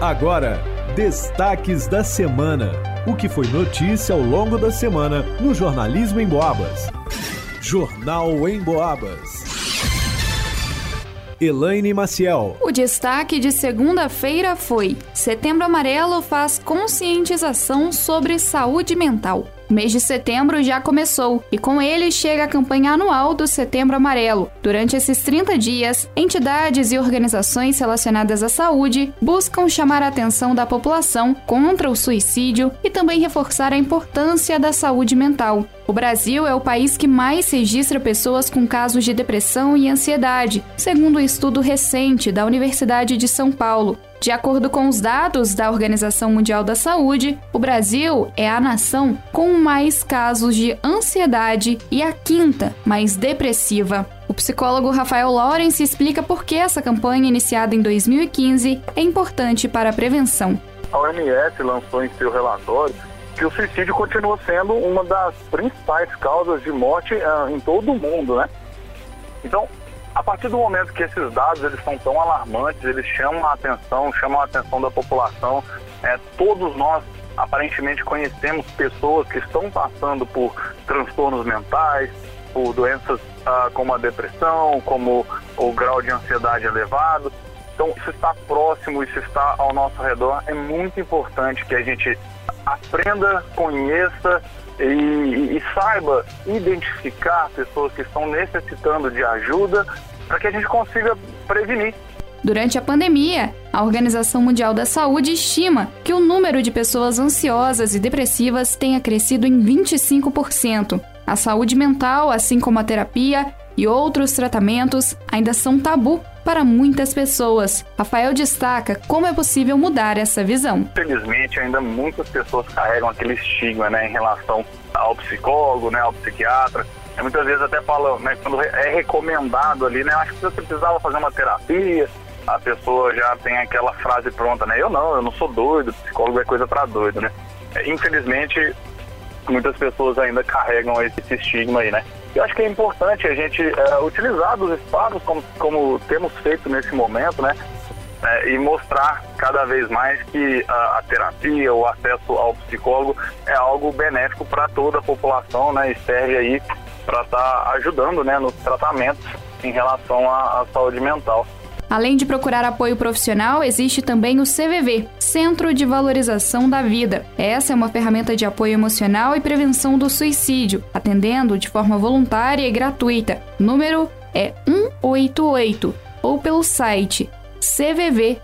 Agora, destaques da semana. O que foi notícia ao longo da semana no Jornalismo em Boabas. Jornal em Boabas. Elaine Maciel. O destaque de segunda-feira foi: Setembro Amarelo faz conscientização sobre saúde mental. O mês de setembro já começou e com ele chega a campanha anual do Setembro Amarelo. Durante esses 30 dias, entidades e organizações relacionadas à saúde buscam chamar a atenção da população contra o suicídio e também reforçar a importância da saúde mental. O Brasil é o país que mais registra pessoas com casos de depressão e ansiedade, segundo um estudo recente da Universidade de São Paulo. De acordo com os dados da Organização Mundial da Saúde, o Brasil é a nação com mais casos de ansiedade e a quinta mais depressiva. O psicólogo Rafael Lawrence explica por que essa campanha, iniciada em 2015, é importante para a prevenção. A OMS lançou em seu relatório que o suicídio continua sendo uma das principais causas de morte uh, em todo o mundo, né? Então, a partir do momento que esses dados eles são tão alarmantes, eles chamam a atenção, chamam a atenção da população, é, todos nós aparentemente conhecemos pessoas que estão passando por transtornos mentais, por doenças ah, como a depressão, como o grau de ansiedade elevado. Então, isso está próximo, isso está ao nosso redor. É muito importante que a gente aprenda, conheça e, e saiba identificar pessoas que estão necessitando de ajuda para que a gente consiga prevenir. Durante a pandemia, a Organização Mundial da Saúde estima que o número de pessoas ansiosas e depressivas tenha crescido em 25%. A saúde mental, assim como a terapia e outros tratamentos, ainda são tabu para muitas pessoas. Rafael destaca como é possível mudar essa visão. Infelizmente, ainda muitas pessoas carregam aquele estigma né, em relação ao psicólogo, né, ao psiquiatra. Muitas vezes até falam, né, quando é recomendado ali, né, acho que você precisava fazer uma terapia, a pessoa já tem aquela frase pronta, né? Eu não, eu não sou doido, psicólogo é coisa para doido, né? É, infelizmente, muitas pessoas ainda carregam esse estigma aí, né? Eu acho que é importante a gente é, utilizar dos espaços como, como temos feito nesse momento, né? É, e mostrar cada vez mais que a, a, terapia, o acesso ao psicólogo é algo benéfico para toda a população, né? E serve aí para estar tá ajudando, né, nos tratamentos em relação à, à saúde mental. Além de procurar apoio profissional, existe também o CVV, Centro de Valorização da Vida. Essa é uma ferramenta de apoio emocional e prevenção do suicídio, atendendo de forma voluntária e gratuita. O número é 188 ou pelo site cvv.org.br.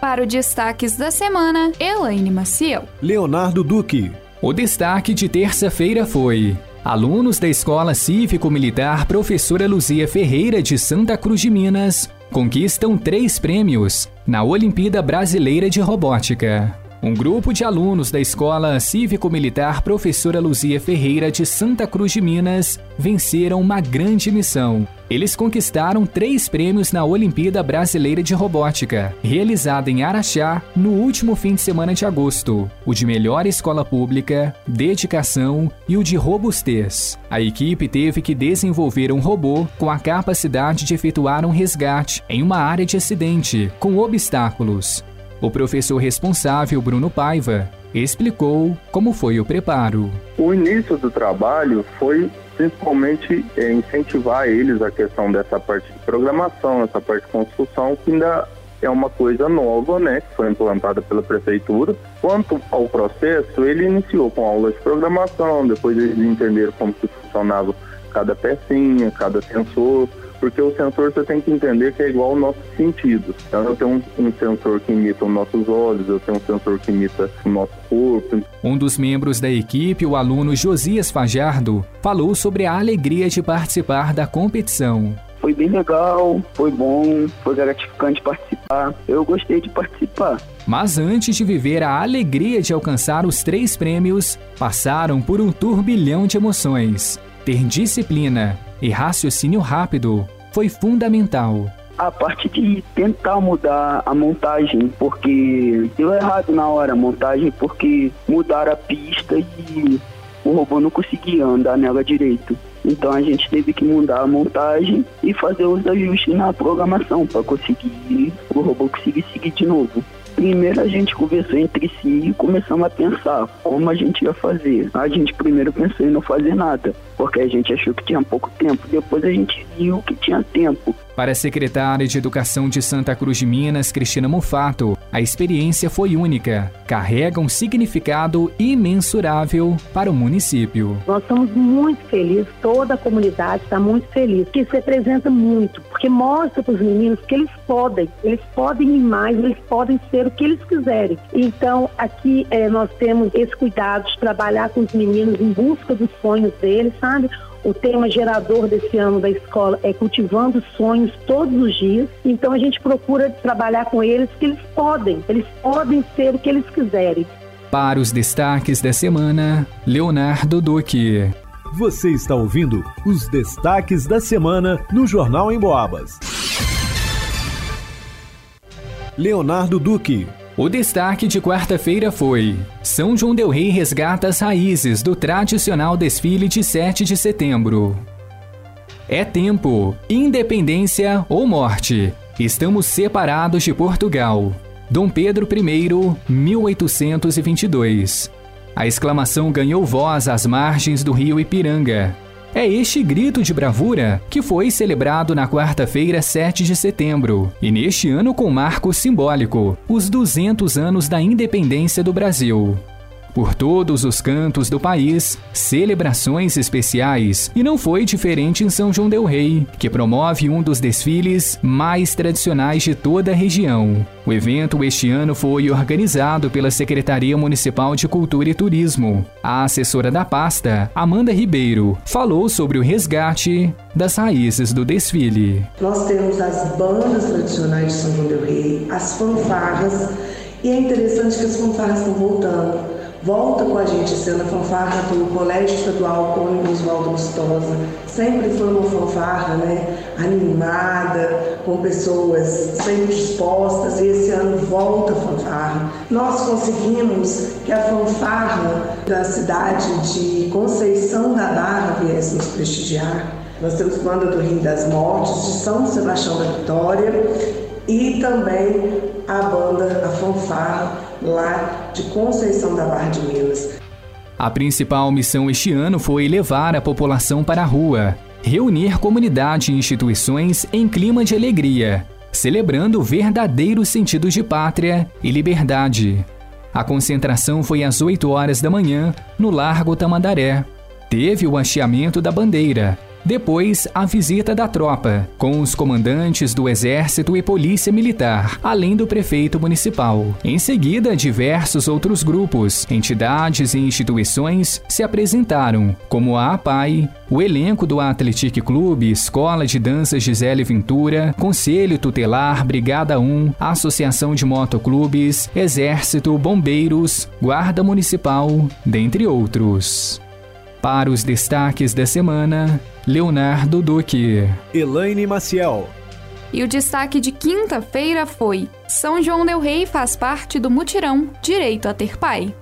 Para o Destaques da Semana, Elaine Maciel. Leonardo Duque. O destaque de terça-feira foi Alunos da Escola Cívico-Militar Professora Luzia Ferreira de Santa Cruz de Minas conquistam três prêmios na Olimpíada Brasileira de Robótica. Um grupo de alunos da Escola Cívico-Militar Professora Luzia Ferreira de Santa Cruz de Minas venceram uma grande missão. Eles conquistaram três prêmios na Olimpíada Brasileira de Robótica, realizada em Araxá no último fim de semana de agosto. O de melhor escola pública, dedicação e o de robustez. A equipe teve que desenvolver um robô com a capacidade de efetuar um resgate em uma área de acidente, com obstáculos. O professor responsável, Bruno Paiva, explicou como foi o preparo. O início do trabalho foi principalmente é, incentivar eles a questão dessa parte de programação, essa parte de construção, que ainda é uma coisa nova, né, que foi implantada pela prefeitura. Quanto ao processo, ele iniciou com aulas de programação, depois eles entenderam como funcionava cada pecinha, cada sensor, porque o sensor você tem que entender que é igual ao nosso sentido. Então eu tenho um, um sensor que imita os nossos olhos, eu tenho um sensor que imita o nosso corpo. Um dos membros da equipe, o aluno Josias Fajardo, falou sobre a alegria de participar da competição. Foi bem legal, foi bom, foi gratificante participar. Eu gostei de participar. Mas antes de viver a alegria de alcançar os três prêmios, passaram por um turbilhão de emoções. Ter disciplina, e raciocínio rápido foi fundamental. A parte de tentar mudar a montagem, porque deu errado na hora a montagem, porque mudaram a pista e o robô não conseguia andar nela direito. Então a gente teve que mudar a montagem e fazer os ajustes na programação para conseguir o robô conseguir seguir de novo. Primeiro a gente conversou entre si e começamos a pensar como a gente ia fazer. A gente primeiro pensou em não fazer nada, porque a gente achou que tinha pouco tempo. Depois a gente viu que tinha tempo. Para a secretária de Educação de Santa Cruz de Minas, Cristina Mufato, a experiência foi única, carrega um significado imensurável para o município. Nós estamos muito felizes, toda a comunidade está muito feliz, que isso representa muito, porque mostra para os meninos que eles podem, eles podem ir mais, eles podem ser o que eles quiserem. Então, aqui é, nós temos esse cuidado de trabalhar com os meninos em busca dos sonhos deles, sabe? O tema gerador desse ano da escola é cultivando sonhos todos os dias. Então a gente procura trabalhar com eles que eles podem, eles podem ser o que eles quiserem. Para os destaques da semana, Leonardo Duque. Você está ouvindo os destaques da semana no Jornal em Boabas. Leonardo Duque. O destaque de quarta-feira foi: São João Del Rei resgata as raízes do tradicional desfile de 7 de setembro. É tempo, independência ou morte. Estamos separados de Portugal. Dom Pedro I, 1822. A exclamação ganhou voz às margens do rio Ipiranga. É este grito de bravura que foi celebrado na quarta-feira, 7 de setembro, e neste ano com marco simbólico, os 200 anos da independência do Brasil por todos os cantos do país, celebrações especiais, e não foi diferente em São João del Rei, que promove um dos desfiles mais tradicionais de toda a região. O evento este ano foi organizado pela Secretaria Municipal de Cultura e Turismo. A assessora da pasta, Amanda Ribeiro, falou sobre o resgate das raízes do desfile. Nós temos as bandas tradicionais de São João del Rei, as fanfarras, e é interessante que as fanfarras estão voltando volta com a gente sendo a fanfarra do Colégio Estadual Cônigo Oswaldo Lustosa. Sempre foi uma fanfarra né, animada, com pessoas sempre dispostas, e esse ano volta a fanfarra. Nós conseguimos que a fanfarra da cidade de Conceição da Barra viesse nos prestigiar. Nós temos banda do Rio das Mortes, de São Sebastião da Vitória e também a banda, a fanfarra lá de Conceição da Barra de Minas. A principal missão este ano foi levar a população para a rua, reunir comunidade e instituições em clima de alegria, celebrando o verdadeiro sentido de pátria e liberdade. A concentração foi às 8 horas da manhã, no Largo Tamandaré. Teve o hasteamento da bandeira, depois, a visita da tropa, com os comandantes do Exército e Polícia Militar, além do prefeito municipal. Em seguida, diversos outros grupos, entidades e instituições se apresentaram, como a APAI, o elenco do Athletic Clube, Escola de Danças Gisele Ventura, Conselho Tutelar, Brigada 1, Associação de Motoclubes, Exército, Bombeiros, Guarda Municipal, dentre outros. Para os destaques da semana, Leonardo Duque. Elaine Maciel. E o destaque de quinta-feira foi: São João Del Rei faz parte do mutirão Direito a Ter Pai.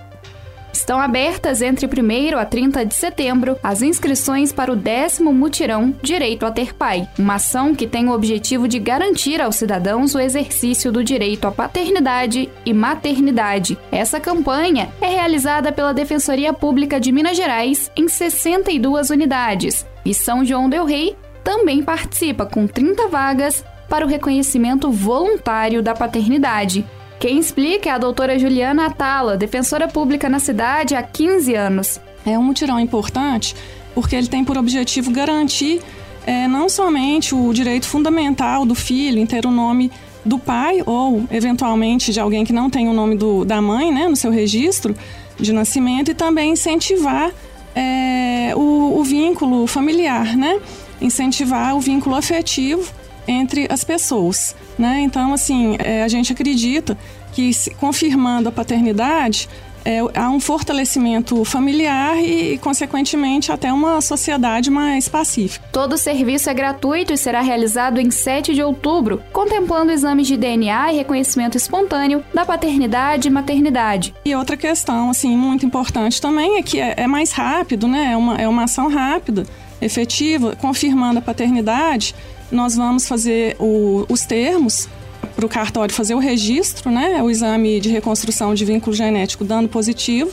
Estão abertas entre 1 a 30 de setembro as inscrições para o décimo mutirão Direito a Ter Pai, uma ação que tem o objetivo de garantir aos cidadãos o exercício do direito à paternidade e maternidade. Essa campanha é realizada pela Defensoria Pública de Minas Gerais em 62 unidades e São João Del Rei também participa com 30 vagas para o reconhecimento voluntário da paternidade. Quem explica é a doutora Juliana Atala, defensora pública na cidade há 15 anos. É um mutirão importante porque ele tem por objetivo garantir é, não somente o direito fundamental do filho em ter o nome do pai ou, eventualmente, de alguém que não tem o nome do, da mãe né, no seu registro de nascimento e também incentivar é, o, o vínculo familiar, né? incentivar o vínculo afetivo entre as pessoas. Né? Então, assim, é, a gente acredita que, se, confirmando a paternidade, é, há um fortalecimento familiar e, consequentemente, até uma sociedade mais pacífica. Todo o serviço é gratuito e será realizado em 7 de outubro, contemplando exames de DNA e reconhecimento espontâneo da paternidade e maternidade. E outra questão, assim, muito importante também é que é, é mais rápido, né? É uma, é uma ação rápida efetiva, confirmando a paternidade, nós vamos fazer o, os termos para o cartório fazer o registro, né, o exame de reconstrução de vínculo genético dando positivo.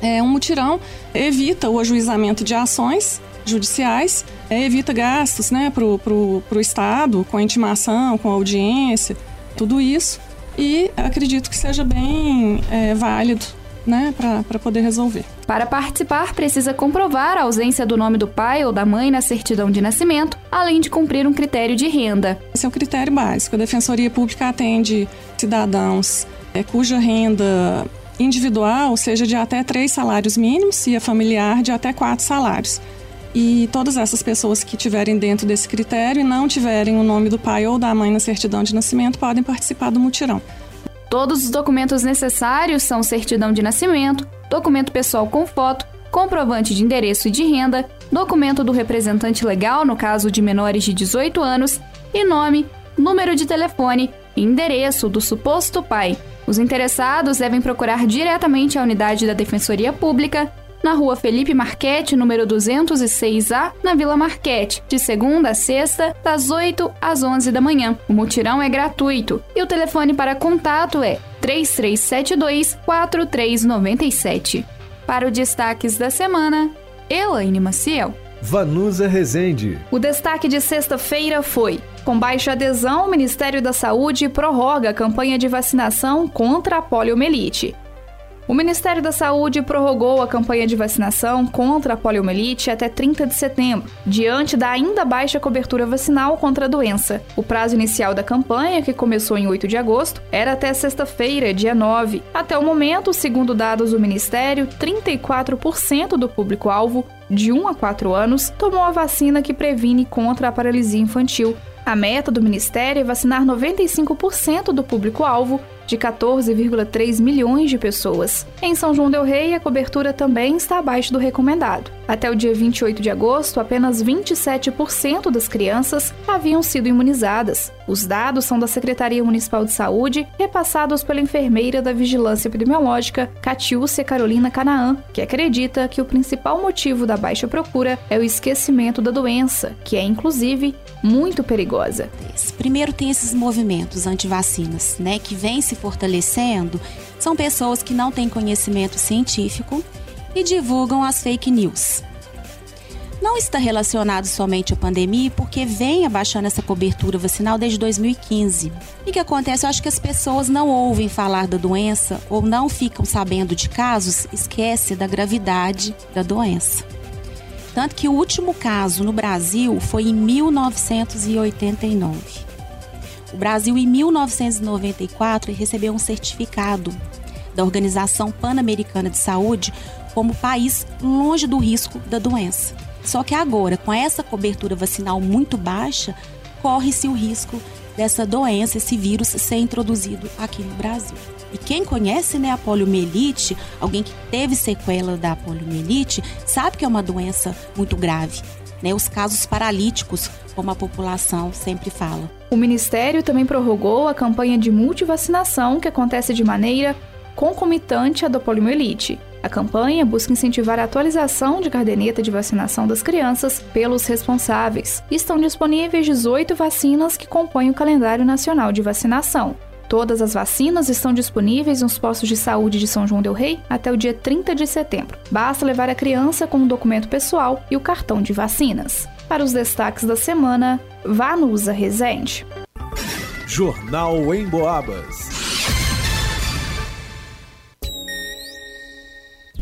É, um mutirão evita o ajuizamento de ações judiciais, é, evita gastos né, para o Estado, com intimação, com audiência, tudo isso. E acredito que seja bem é, válido né, para poder resolver. Para participar, precisa comprovar a ausência do nome do pai ou da mãe na certidão de nascimento, além de cumprir um critério de renda. Esse é o critério básico. A Defensoria Pública atende cidadãos é, cuja renda individual seja de até três salários mínimos e a familiar de até quatro salários. E todas essas pessoas que estiverem dentro desse critério e não tiverem o nome do pai ou da mãe na certidão de nascimento podem participar do mutirão. Todos os documentos necessários são certidão de nascimento, documento pessoal com foto, comprovante de endereço e de renda, documento do representante legal no caso de menores de 18 anos e nome, número de telefone e endereço do suposto pai. Os interessados devem procurar diretamente a unidade da Defensoria Pública na rua Felipe Marquete, número 206A, na Vila Marquete, de segunda a sexta, das 8 às 11 da manhã. O mutirão é gratuito e o telefone para contato é 3372 4397. Para o Destaques da Semana, Elaine Maciel. Vanusa Rezende. O destaque de sexta-feira foi: com baixa adesão, o Ministério da Saúde prorroga a campanha de vacinação contra a poliomielite. O Ministério da Saúde prorrogou a campanha de vacinação contra a poliomielite até 30 de setembro, diante da ainda baixa cobertura vacinal contra a doença. O prazo inicial da campanha, que começou em 8 de agosto, era até sexta-feira, dia 9. Até o momento, segundo dados do Ministério, 34% do público-alvo de 1 a 4 anos tomou a vacina que previne contra a paralisia infantil. A meta do Ministério é vacinar 95% do público-alvo de 14,3 milhões de pessoas. Em São João Del Rei, a cobertura também está abaixo do recomendado. Até o dia 28 de agosto, apenas 27% das crianças haviam sido imunizadas. Os dados são da Secretaria Municipal de Saúde, repassados pela enfermeira da Vigilância Epidemiológica, Catiúcia Carolina Canaã, que acredita que o principal motivo da baixa procura é o esquecimento da doença, que é inclusive muito perigosa. Primeiro tem esses movimentos anti-vacinas, né, que vêm se fortalecendo. São pessoas que não têm conhecimento científico e divulgam as fake news. Não está relacionado somente à pandemia, porque vem abaixando essa cobertura vacinal desde 2015. E o que acontece? Eu acho que as pessoas não ouvem falar da doença ou não ficam sabendo de casos, esquece da gravidade da doença. Tanto que o último caso no Brasil foi em 1989. O Brasil, em 1994, recebeu um certificado da Organização Pan-Americana de Saúde como país longe do risco da doença. Só que agora, com essa cobertura vacinal muito baixa, corre-se o risco dessa doença, esse vírus, ser introduzido aqui no Brasil. E quem conhece né, a poliomielite, alguém que teve sequela da poliomielite, sabe que é uma doença muito grave. Né, os casos paralíticos, como a população sempre fala. O Ministério também prorrogou a campanha de multivacinação que acontece de maneira concomitante à da poliomielite. A campanha busca incentivar a atualização de caderneta de vacinação das crianças pelos responsáveis. Estão disponíveis 18 vacinas que compõem o calendário nacional de vacinação. Todas as vacinas estão disponíveis nos postos de saúde de São João Del Rei até o dia 30 de setembro. Basta levar a criança com um documento pessoal e o cartão de vacinas. Para os destaques da semana, vá no Usa Resende. Jornal em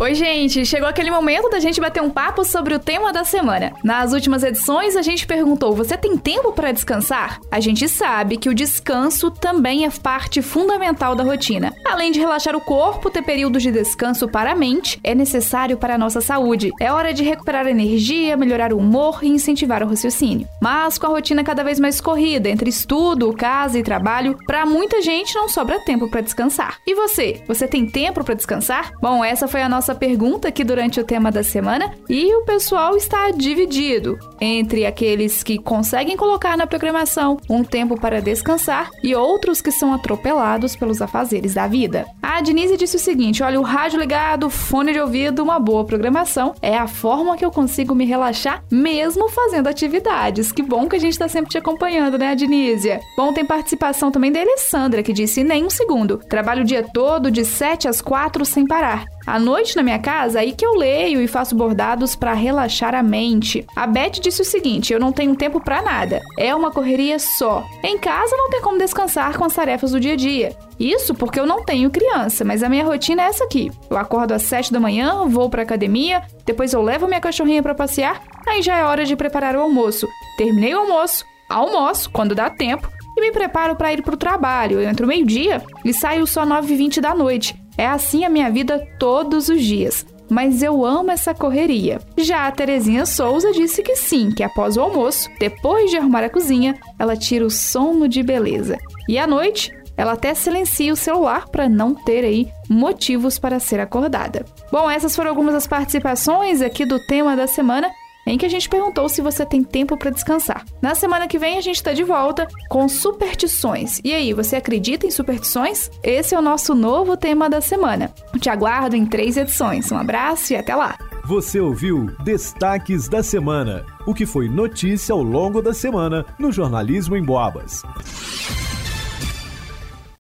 Oi, gente! Chegou aquele momento da gente bater um papo sobre o tema da semana. Nas últimas edições, a gente perguntou: você tem tempo para descansar? A gente sabe que o descanso também é parte fundamental da rotina. Além de relaxar o corpo, ter períodos de descanso para a mente é necessário para a nossa saúde. É hora de recuperar energia, melhorar o humor e incentivar o raciocínio. Mas com a rotina cada vez mais corrida entre estudo, casa e trabalho, para muita gente não sobra tempo para descansar. E você? Você tem tempo para descansar? Bom, essa foi a nossa nossa pergunta aqui durante o tema da semana e o pessoal está dividido entre aqueles que conseguem colocar na programação um tempo para descansar e outros que são atropelados pelos afazeres da vida. A Denise disse o seguinte: olha, o rádio ligado, fone de ouvido, uma boa programação é a forma que eu consigo me relaxar mesmo fazendo atividades. Que bom que a gente está sempre te acompanhando, né, Denise? Bom, tem participação também da Alessandra, que disse nem um segundo. Trabalho o dia todo de 7 às 4 sem parar. À noite na minha casa, aí que eu leio e faço bordados para relaxar a mente. A Beth disse o seguinte: eu não tenho tempo para nada. É uma correria só. Em casa não tem como descansar com as tarefas do dia a dia. Isso porque eu não tenho criança, mas a minha rotina é essa aqui. Eu acordo às 7 da manhã, vou para academia, depois eu levo minha cachorrinha para passear, aí já é hora de preparar o almoço. Terminei o almoço, almoço quando dá tempo e me preparo para ir para o trabalho. Eu entro meio-dia e saio só 9h20 da noite. É assim a minha vida todos os dias. Mas eu amo essa correria. Já a Terezinha Souza disse que sim, que após o almoço, depois de arrumar a cozinha, ela tira o sono de beleza. E à noite, ela até silencia o celular para não ter aí motivos para ser acordada. Bom, essas foram algumas das participações aqui do tema da semana em que a gente perguntou se você tem tempo para descansar. Na semana que vem a gente está de volta com superstições. E aí, você acredita em superstições? Esse é o nosso novo tema da semana. Te aguardo em três edições. Um abraço e até lá! Você ouviu Destaques da Semana, o que foi notícia ao longo da semana no jornalismo em Boabas.